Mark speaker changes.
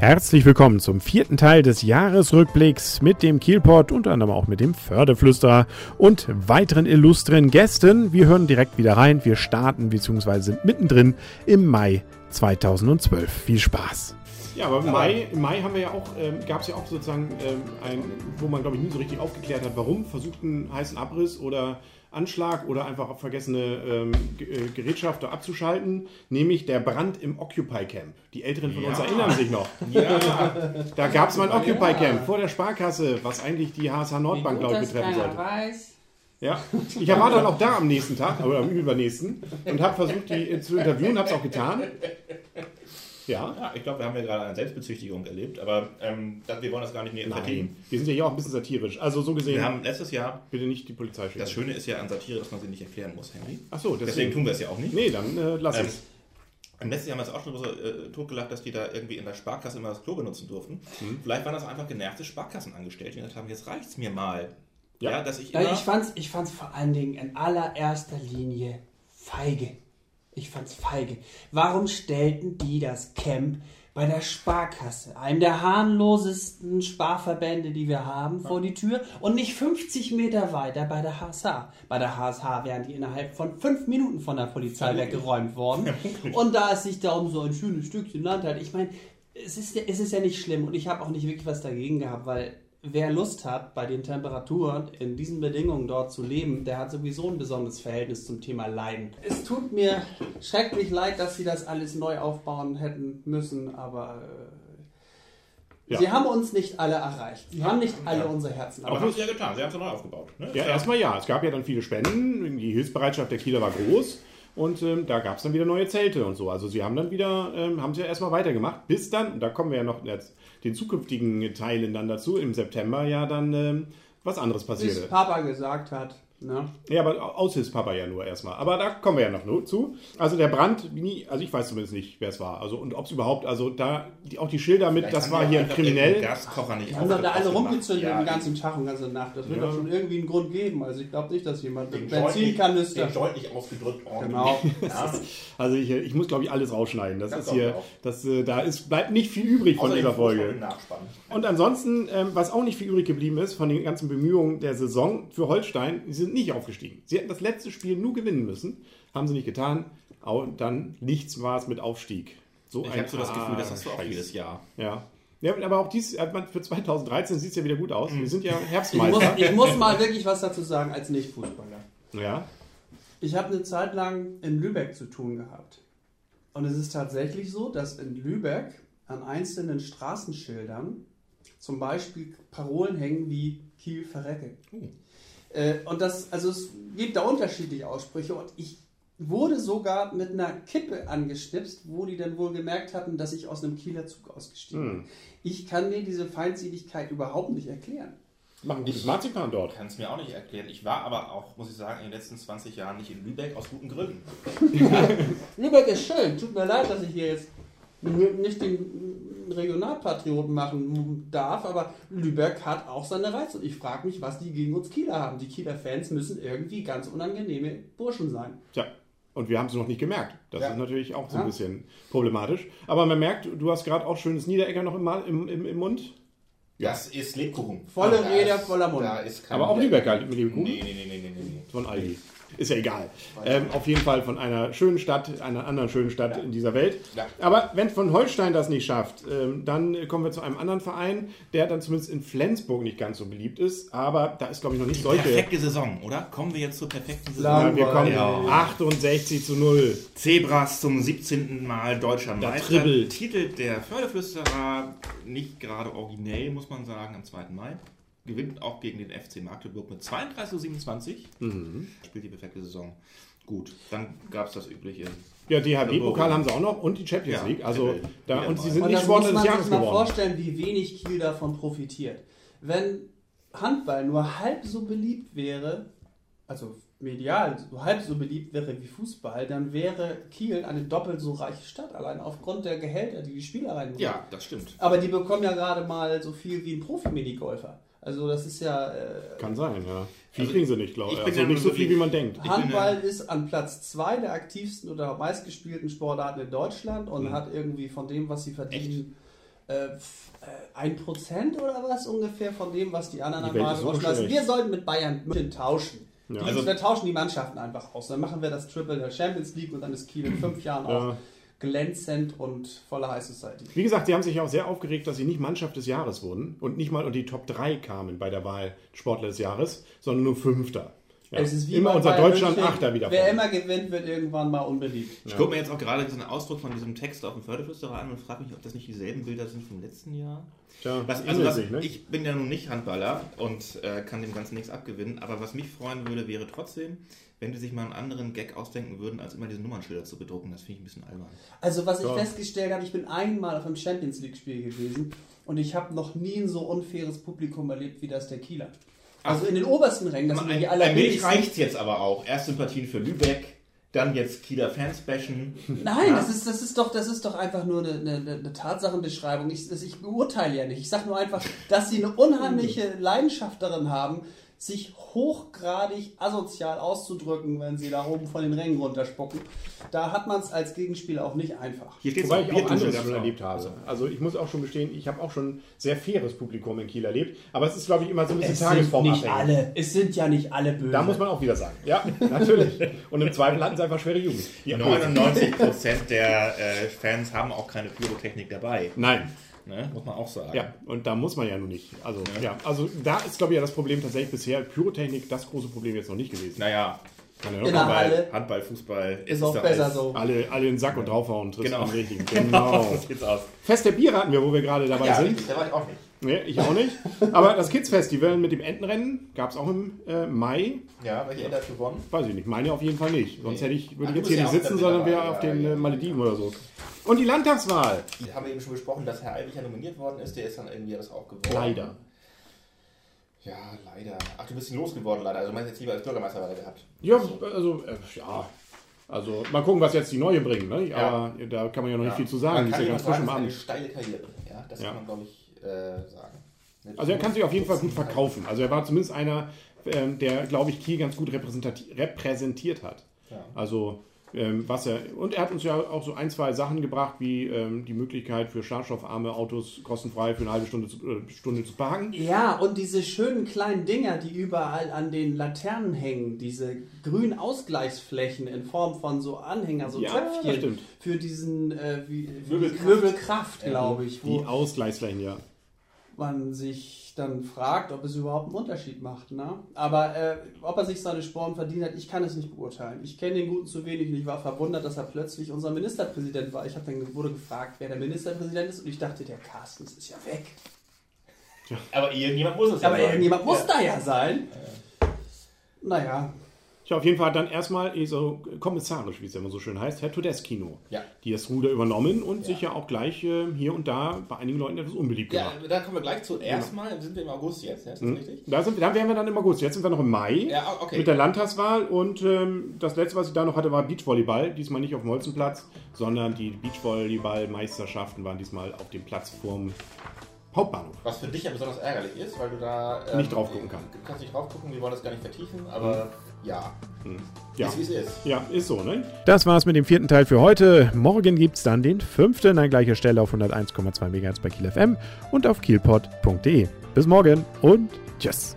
Speaker 1: Herzlich willkommen zum vierten Teil des Jahresrückblicks mit dem Kielport, unter anderem auch mit dem Förderflüsterer und weiteren illustren Gästen. Wir hören direkt wieder rein. Wir starten bzw. sind mittendrin im Mai 2012. Viel Spaß! Ja, aber im Mai, im Mai haben wir ja auch, ähm, gab es ja auch sozusagen ähm, ein, wo man glaube ich nie so richtig aufgeklärt hat, warum versuchten heißen Abriss oder Anschlag oder einfach auf vergessene ähm, äh, Gerätschaft abzuschalten, nämlich der Brand im Occupy Camp. Die Älteren von ja. uns erinnern sich noch. Ja. Da gab es mal ein Occupy Camp vor der Sparkasse, was eigentlich die HSH Nordbank, glaube ich, betreffen sollte. Weiß. Ja, ich war dann auch da am nächsten Tag, oder am übernächsten, und habe versucht, die zu interviewen, habe es auch getan.
Speaker 2: Ja. ja ich glaube, wir haben ja gerade eine Selbstbezüchtigung erlebt, aber ähm, das, wir wollen das gar nicht näher vertiefen.
Speaker 1: Wir sind ja hier auch ein bisschen satirisch. Also so gesehen.
Speaker 2: Wir haben letztes Jahr.
Speaker 1: Bitte nicht die Polizei
Speaker 2: schicken. Das Schöne ist ja an Satire, dass man sie nicht erklären muss, Henry.
Speaker 1: Ach so,
Speaker 2: deswegen, deswegen tun wir es ja auch nicht.
Speaker 1: Nee, dann äh, lass ähm, es.
Speaker 2: Im letzten Jahr haben wir es auch schon so äh, totgelacht, dass die da irgendwie in der Sparkasse immer das Klo benutzen durften. Mhm. Vielleicht waren das einfach genervte Sparkassenangestellte, die gesagt haben, jetzt reicht es mir mal.
Speaker 3: Ja, ja dass ich immer... Ich fand es ich fand's vor allen Dingen in allererster Linie feige. Ich fand es feige. Warum stellten die das Camp bei der Sparkasse, einem der harmlosesten Sparverbände, die wir haben, vor die Tür und nicht 50 Meter weiter bei der HSH. Bei der HSH wären die innerhalb von fünf Minuten von der Polizei weggeräumt worden. Und da es sich da um so ein schönes Stückchen Land hat, ich meine, es ist, es ist ja nicht schlimm und ich habe auch nicht wirklich was dagegen gehabt, weil wer Lust hat, bei den Temperaturen in diesen Bedingungen dort zu leben, der hat sowieso ein besonderes Verhältnis zum Thema Leiden. Es tut mir schrecklich leid, dass sie das alles neu aufbauen hätten müssen, aber äh, ja. sie haben uns nicht alle erreicht. Sie haben nicht alle ja. unsere Herzen
Speaker 2: erreicht. Aber haben sie ja getan, sie haben es neu aufgebaut.
Speaker 1: Ne? Ja, erstmal ja. Es gab ja dann viele Spenden, die Hilfsbereitschaft der Kieler war groß. Und ähm, da gab es dann wieder neue Zelte und so. Also sie haben dann wieder, ähm, haben sie ja erstmal weitergemacht, bis dann, da kommen wir ja noch jetzt den zukünftigen Teilen dann dazu, im September ja dann ähm, was anderes passierte. Bis
Speaker 3: Papa gesagt hat, Ne?
Speaker 1: Ja, aber Aushilfspapa ja nur erstmal. Aber da kommen wir ja noch zu. Also der Brand, nie, also ich weiß zumindest nicht, wer es war. Also und ob es überhaupt, also da die, auch die Schilder mit, Vielleicht das war hier kriminell.
Speaker 3: Gaskocher nicht. Haben da alle rumgezündet ja. den ganzen Tag und ganze Nacht. Das wird ja. doch schon irgendwie einen Grund geben. Also ich glaube nicht, dass jemand
Speaker 2: den Benzinkanister. Den deutlich ausgedrückt
Speaker 3: Genau.
Speaker 1: ja. Also ich, ich muss glaube ich alles rausschneiden. Das, das ist hier, das, äh, da ist, bleibt nicht viel übrig von dieser Folge. Und ansonsten, ähm, was auch nicht viel übrig geblieben ist von den ganzen Bemühungen der Saison für Holstein, sie sind nicht aufgestiegen. Sie hätten das letzte Spiel nur gewinnen müssen, haben sie nicht getan. Und dann nichts war es mit Aufstieg.
Speaker 2: So ich habe so das Gefühl, das hast du auch jedes Jahr.
Speaker 1: Ja. Ja, aber auch dies, für 2013 sieht es ja wieder gut aus. Wir sind ja Herbstmeister.
Speaker 3: Ich muss, ich muss mal wirklich was dazu sagen als Nicht-Fußballer.
Speaker 1: Ja.
Speaker 3: Ich habe eine Zeit lang in Lübeck zu tun gehabt. Und es ist tatsächlich so, dass in Lübeck an einzelnen Straßenschildern zum Beispiel Parolen hängen wie Kiel verrecke. Oh. Äh, und das, also es gibt da unterschiedliche Aussprüche und ich wurde sogar mit einer Kippe angeschnipst, wo die dann wohl gemerkt hatten, dass ich aus einem Kieler Zug ausgestiegen bin. Hm. Ich kann mir diese Feindseligkeit überhaupt nicht erklären.
Speaker 1: Machen gutes Marzipan dort.
Speaker 2: Kann es mir auch nicht erklären. Ich war aber auch, muss ich sagen, in den letzten 20 Jahren nicht in Lübeck aus guten Gründen.
Speaker 3: Lübeck ist schön. Tut mir leid, dass ich hier jetzt nicht den Regionalpatrioten machen darf, aber Lübeck hat auch seine Reize. Und ich frage mich, was die gegen uns Kieler haben. Die Kieler Fans müssen irgendwie ganz unangenehme Burschen sein.
Speaker 1: Tja, und wir haben es noch nicht gemerkt. Das ja. ist natürlich auch so ein bisschen problematisch. Aber man merkt, du hast gerade auch schönes Niederegger noch im, im, im, im Mund.
Speaker 2: Ja. Das ist Lebkuchen.
Speaker 3: Volle Rede, voller Mund.
Speaker 1: Aber auch Lübecker mit Lebkuchen? Nee, nee, nee, nee, nee. Von Aldi. Ist ja egal. Ähm, auf jeden Fall von einer schönen Stadt, einer anderen schönen Stadt ja. in dieser Welt. Ja. Aber wenn von Holstein das nicht schafft, ähm, dann kommen wir zu einem anderen Verein, der dann zumindest in Flensburg nicht ganz so beliebt ist. Aber da ist, glaube ich, noch nicht Die solche.
Speaker 2: Perfekte Saison, oder? Kommen wir jetzt zur perfekten Saison?
Speaker 1: Ja, wir kommen ja. 68 zu 0.
Speaker 2: Zebras zum 17. Mal deutscher Meister. Titel der Förderflüsterer, nicht gerade originell, muss man sagen, am 2. Mai gewinnt auch gegen den FC Magdeburg mit 32 zu 27. Mhm. Spielt die perfekte Saison. Gut, dann gab es das übliche.
Speaker 1: Ja, DHB-Pokal haben sie auch noch und die Champions League. Also da, und sie sind
Speaker 3: und nicht Sportler des Jahres geworden. Ich kann mir vorstellen, wie wenig Kiel davon profitiert. Wenn Handball nur halb so beliebt wäre, also medial so halb so beliebt wäre wie Fußball, dann wäre Kiel eine doppelt so reiche Stadt, allein aufgrund der Gehälter, die die Spieler reinbringen.
Speaker 2: Ja, das stimmt.
Speaker 3: Aber die bekommen ja gerade mal so viel wie ein Profi-Minigolfer. Also das ist ja. Äh,
Speaker 1: Kann sein, ja. Viel also kriegen sie nicht, glaube ich. Also nicht so viel, wie man denkt.
Speaker 3: Handball ist an Platz zwei der aktivsten oder meistgespielten Sportarten in Deutschland und mhm. hat irgendwie von dem, was sie verdienen, äh, ein Prozent oder was ungefähr von dem, was die anderen die am Markt lassen. Wir sollten mit Bayern München tauschen. Ja. Also wir tauschen die Mannschaften einfach aus. Dann machen wir das Triple der Champions League und dann ist Kiel in fünf Jahren ja. auch glänzend und voller High Society.
Speaker 1: Wie gesagt, sie haben sich auch sehr aufgeregt, dass sie nicht Mannschaft des Jahres wurden und nicht mal unter die Top 3 kamen bei der Wahl Sportler des Jahres, sondern nur Fünfter.
Speaker 3: Ja. Es ist wie immer unser Deutschland München, Achter wieder. Wer immer gewinnt, wird irgendwann mal unbeliebt.
Speaker 2: Ich ja. gucke mir jetzt auch gerade diesen Ausdruck von diesem Text auf dem Förderflüsterer an und frage mich, ob das nicht dieselben Bilder sind vom letzten Jahr. Tja, was, also was, sich, ne? Ich bin ja nun nicht Handballer und äh, kann dem Ganzen nichts abgewinnen, aber was mich freuen würde, wäre trotzdem, wenn die sich mal einen anderen Gag ausdenken würden, als immer diese Nummernschilder zu bedrucken. Das finde ich ein bisschen albern.
Speaker 3: Also was ich ja. festgestellt habe, ich bin einmal auf einem Champions League Spiel gewesen und ich habe noch nie ein so unfaires Publikum erlebt wie das der Kieler. Also in den obersten Rängen,
Speaker 2: das sind die allerwenigsten. reicht jetzt aber auch. Erst Sympathien für Lübeck, dann jetzt Kieler Fans bashen.
Speaker 3: Nein, ja. das, ist, das, ist doch, das ist doch einfach nur eine, eine, eine Tatsachenbeschreibung. Ich, ich beurteile ja nicht. Ich sage nur einfach, dass sie eine unheimliche Leidenschaft darin haben, sich hochgradig asozial auszudrücken, wenn sie da oben von den Rängen runterspucken. Da hat man es als Gegenspieler auch nicht einfach.
Speaker 1: Hier steht Wobei ich auch anderes schon erlebt habe. Also ich muss auch schon gestehen, ich habe auch schon sehr faires Publikum in Kiel erlebt. Aber es ist, glaube ich, immer so ein bisschen es
Speaker 3: tagesformabhängig. Sind nicht alle. Es sind ja nicht alle böse.
Speaker 1: Da muss man auch wieder sagen. Ja, natürlich. Und im Zweifel hatten sie einfach schwere Jugend.
Speaker 2: Die 99% der äh, Fans haben auch keine Pyrotechnik dabei.
Speaker 1: Nein. Ne? Muss man auch sagen. Ja, und da muss man ja nun nicht. Also, ja. ja also da ist, glaube ich, ja das Problem tatsächlich bisher Pyrotechnik das große Problem jetzt noch nicht gewesen.
Speaker 2: Naja, in der Handball, Handball, Fußball
Speaker 3: ist, ist auch besser so.
Speaker 1: Alle, alle in den Sack und draufhauen, triffst genau. richtigen. Genau. genau. geht's aus. Fest der Biere hatten wir, wo wir gerade dabei ja, sind. Da war ich auch nicht. Nee, ich auch nicht. Aber das Kids Festival mit dem Entenrennen gab es auch im äh, Mai.
Speaker 2: Ja, welche Ende hat gewonnen?
Speaker 1: Weiß ich nicht. Meine auf jeden Fall nicht. Sonst hätte ich, würde ich jetzt hier nicht sitzen, sondern wäre auf den ja, Malediven oder so. Und die Landtagswahl.
Speaker 2: Die haben wir eben schon besprochen, dass Herr Eibicher nominiert worden ist. Der ist dann irgendwie das auch geworden.
Speaker 1: Leider.
Speaker 2: Ja, leider. Ach, du bist ihn losgeworden, leider. Also, du meinst jetzt lieber als Bürgermeister weiter gehabt.
Speaker 1: Ja, also, äh, ja. Also, mal gucken, was jetzt die Neue bringen. Ne? Aber ja. da kann man ja noch nicht viel zu sagen.
Speaker 2: Man kann ist ja ganz frisch im Abend. eine steile Karriere. Ja, das kann man, glaube ich äh, sagen.
Speaker 1: Also er kann sich auf jeden Fall gut verkaufen. Also er war zumindest einer, ähm, der, glaube ich, Kiel ganz gut repräsentiert hat. Ja. Also ähm, was er, und er hat uns ja auch so ein, zwei Sachen gebracht, wie ähm, die Möglichkeit für schadstoffarme Autos kostenfrei für eine halbe Stunde zu, äh, Stunde zu parken.
Speaker 3: Ja, und diese schönen kleinen Dinger, die überall an den Laternen hängen, diese grünen Ausgleichsflächen in Form von so Anhänger, so ja, Töpfchen für diesen äh, wie, Möbelkraft, Möbelkraft glaube ich.
Speaker 1: die Ausgleichsflächen, ja
Speaker 3: man sich dann fragt, ob es überhaupt einen Unterschied macht. Ne? Aber äh, ob er sich seine Sporen verdient hat, ich kann es nicht beurteilen. Ich kenne den Guten zu wenig und ich war verwundert, dass er plötzlich unser Ministerpräsident war. Ich habe dann wurde gefragt, wer der Ministerpräsident ist und ich dachte, der Carstens ist ja weg.
Speaker 2: Ja. Aber irgendjemand muss es ja
Speaker 3: Aber sein. irgendjemand muss ja. da ja sein. Ja. Naja,
Speaker 1: ja, auf jeden Fall hat dann erstmal so kommissarisch, wie es ja immer so schön heißt, Herr Todeskino,
Speaker 2: ja.
Speaker 1: die das Ruder übernommen und ja. sich ja auch gleich äh, hier und da bei einigen Leuten etwas unbeliebt gemacht.
Speaker 2: Ja, da kommen wir gleich zu. Erstmal ja. sind wir im August jetzt, ja, ist das
Speaker 1: mhm. richtig? Da, sind, da wären wir dann im August. Jetzt sind wir noch im Mai okay. mit der Landtagswahl und ähm, das letzte, was ich da noch hatte, war Beachvolleyball. Diesmal nicht auf dem Holzenplatz, sondern die Beachvolleyball-Meisterschaften waren diesmal auf dem Platz vorm Hauptbahnhof.
Speaker 2: Was für dich ja besonders ärgerlich ist, weil du da
Speaker 1: ähm, nicht drauf gucken
Speaker 2: kannst. Du kannst nicht drauf gucken, wir wollen das gar nicht vertiefen, aber mhm. Ja. Mhm.
Speaker 1: Ja. Ist wie es ist. Ja, ist so, ne? Das war's mit dem vierten Teil für heute. Morgen gibt's dann den fünften an gleicher Stelle auf 101,2 MHz bei Kiel FM und auf kielpot.de. Bis morgen und tschüss.